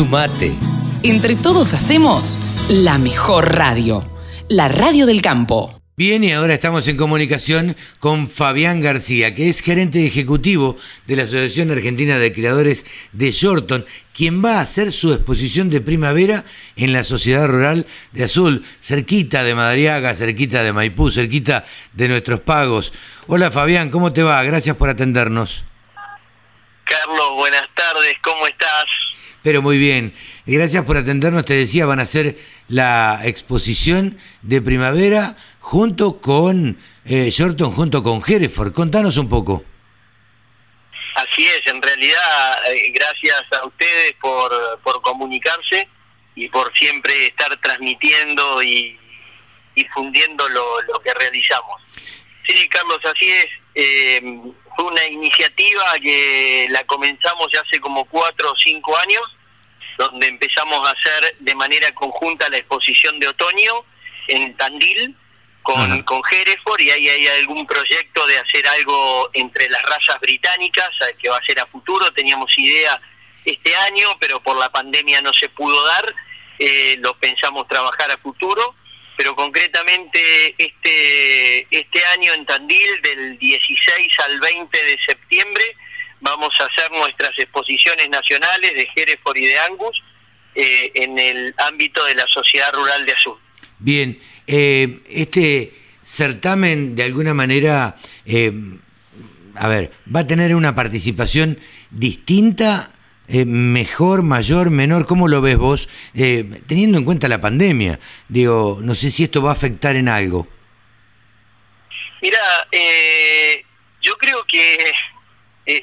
Sumate. Entre todos hacemos la mejor radio, la radio del campo. Bien, y ahora estamos en comunicación con Fabián García, que es gerente ejecutivo de la Asociación Argentina de Creadores de Shorton, quien va a hacer su exposición de primavera en la Sociedad Rural de Azul, cerquita de Madariaga, cerquita de Maipú, cerquita de nuestros pagos. Hola Fabián, ¿cómo te va? Gracias por atendernos. Carlos, buenas tardes, ¿cómo estás? Pero muy bien, gracias por atendernos, te decía, van a hacer la exposición de primavera junto con eh, Shorton, junto con Hereford. Contanos un poco. Así es, en realidad, eh, gracias a ustedes por, por comunicarse y por siempre estar transmitiendo y difundiendo lo, lo que realizamos. Sí, Carlos, así es. Eh, fue una iniciativa que la comenzamos ya hace como cuatro o cinco años, donde empezamos a hacer de manera conjunta la exposición de otoño en Tandil con, con Hereford y ahí hay algún proyecto de hacer algo entre las razas británicas que va a ser a futuro. Teníamos idea este año, pero por la pandemia no se pudo dar. Eh, lo pensamos trabajar a futuro pero concretamente este, este año en Tandil, del 16 al 20 de septiembre, vamos a hacer nuestras exposiciones nacionales de Hereford y de Angus eh, en el ámbito de la Sociedad Rural de Azul. Bien, eh, este certamen de alguna manera, eh, a ver, va a tener una participación distinta eh, mejor, mayor, menor? ¿Cómo lo ves vos? Eh, teniendo en cuenta la pandemia, digo, no sé si esto va a afectar en algo. Mira, eh, yo creo que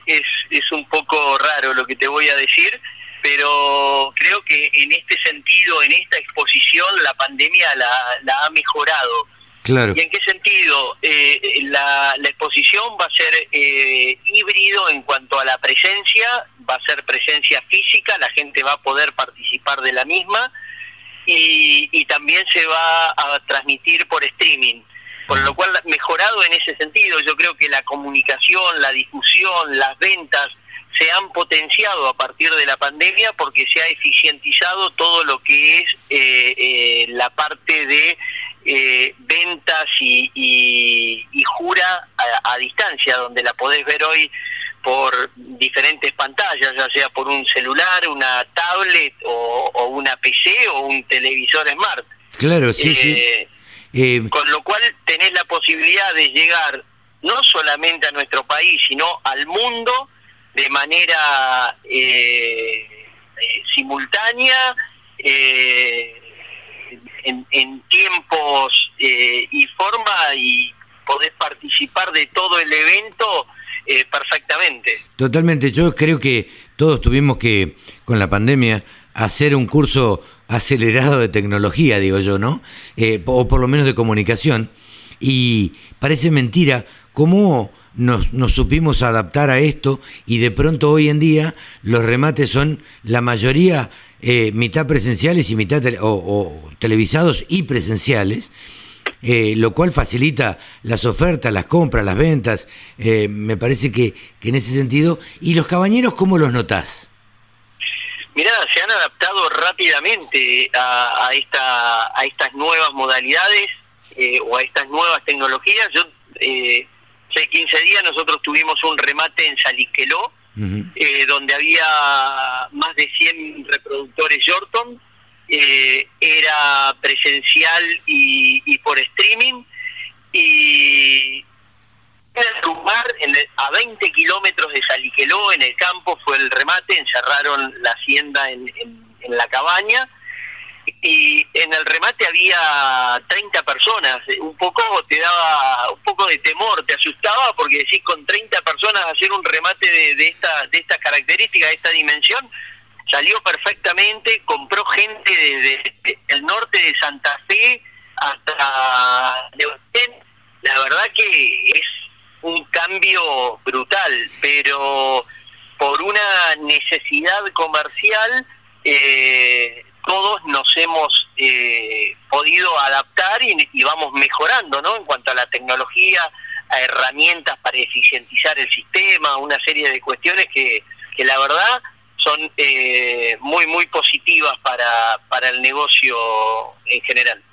es, es un poco raro lo que te voy a decir, pero creo que en este sentido, en esta exposición, la pandemia la, la ha mejorado ¿Y en qué sentido? Eh, la, exposición va a ser eh, híbrido en cuanto a la presencia, va a ser presencia física, la gente va a poder participar de la misma y, también se va a transmitir por streaming. Por lo cual, mejorado en ese sentido, yo creo que la comunicación, la difusión, las ventas se han potenciado a partir de la pandemia porque se ha eficientizado todo lo que es eh, la parte de eh, ventas y, jura a, distancia, donde la podés ver hoy por diferentes pantallas, ya sea por un celular, una tablet o, una PC o un televisor smart. Claro, sí, sí. Eh, eh, con lo cual tenés la posibilidad de llegar no solamente a nuestro país, sino al mundo de manera simultánea. Eh, en, tiempos eh, y forma y podés participar de todo el evento eh, perfectamente. Totalmente, yo creo que todos tuvimos que, con la pandemia, hacer un curso acelerado de tecnología, digo yo, ¿no? Eh, o por lo menos de comunicación. Y parece mentira cómo nos, nos, supimos adaptar a esto y de pronto hoy en día los remates son la mayoría eh, mitad presenciales y mitad o, televisados y presenciales, eh, lo cual facilita las ofertas, las compras, las ventas. Me parece que, en ese sentido. ¿Y los cabañeros cómo los notás? Mirá, se han adaptado rápidamente a, esta, a estas nuevas modalidades o a estas nuevas tecnologías. Yo, hace 15 días nosotros tuvimos un remate en Saliqueló, eh, donde había más de 100 reproductores Yorton, eh, era presencial y, por streaming, y el lugar, a 20 kilómetros de Saliqueló, en el campo, fue el remate, encerraron la hacienda en la cabaña, y en el remate había 30 personas, un poco te daba un poco de temor, te asustaba porque decís con 30 personas hacer un remate de, esta de estas características, de esta dimensión, salió perfectamente, compró gente desde el norte de Santa Fe hasta la verdad que es cambio brutal, pero por una necesidad comercial eh, todos nos hemos eh, podido adaptar y, vamos mejorando, ¿no? En cuanto a la tecnología, a herramientas para eficientizar el sistema, una serie de cuestiones que, que la verdad son eh, muy, muy positivas para, para el negocio en general.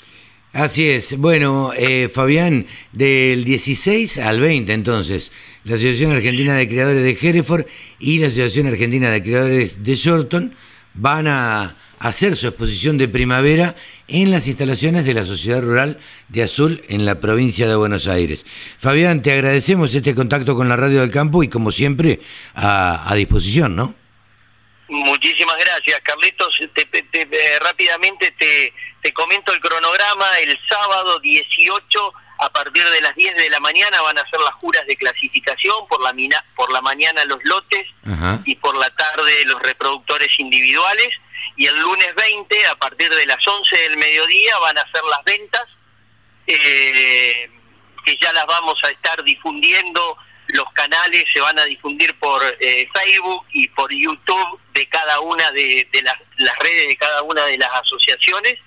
Así es. Bueno, eh, Fabián, del 16 al 20 entonces, la Asociación Argentina de Creadores de Hereford y la Asociación Argentina de Creadores de Shorton van a hacer su exposición de primavera en las instalaciones de la Sociedad Rural de Azul en la provincia de Buenos Aires. Fabián, te agradecemos este contacto con la Radio del Campo y como siempre a, disposición, ¿no? Muchísimas gracias, Carlitos. rápidamente te, te comento el cronograma. El sábado 18 a partir de las 10 de la mañana van a ser las juras de clasificación, por la, mina, por la mañana los lotes y por la tarde los reproductores individuales. Y el lunes 20 a partir de las 11 del mediodía van a ser las ventas eh, que ya las vamos a estar difundiendo. Los canales se van a difundir por eh, Facebook y por YouTube de cada una de, las, las, redes de cada una de las asociaciones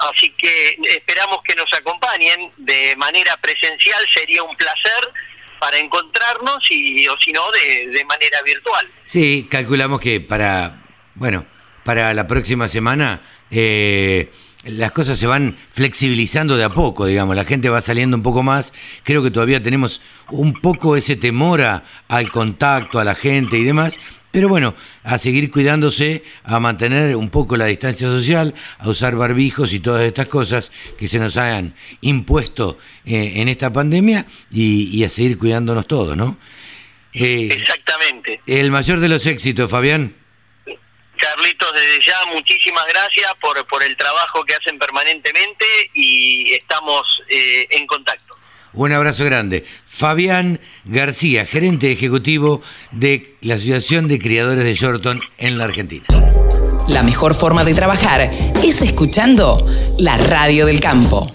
así que esperamos que nos acompañen de manera presencial sería un placer para encontrarnos y o si no de, manera virtual. Sí calculamos que para bueno para la próxima semana, eh, las cosas se van flexibilizando de a poco, digamos, la gente va saliendo un poco más, creo que todavía tenemos un poco ese temor al contacto, a la gente y demás, pero bueno, a seguir cuidándose, a mantener un poco la distancia social, a usar barbijos y todas estas cosas que se nos hayan impuesto eh, en esta pandemia y, a seguir cuidándonos todos, ¿no? Eh, Exactamente. El mayor de los éxitos, Fabián. Carlitos, desde ya muchísimas gracias por, por el trabajo que hacen permanentemente y estamos eh, en contacto. Un abrazo grande. Fabián García, gerente ejecutivo de la Asociación de Criadores de Shorton en la Argentina. La mejor forma de trabajar es escuchando la radio del campo.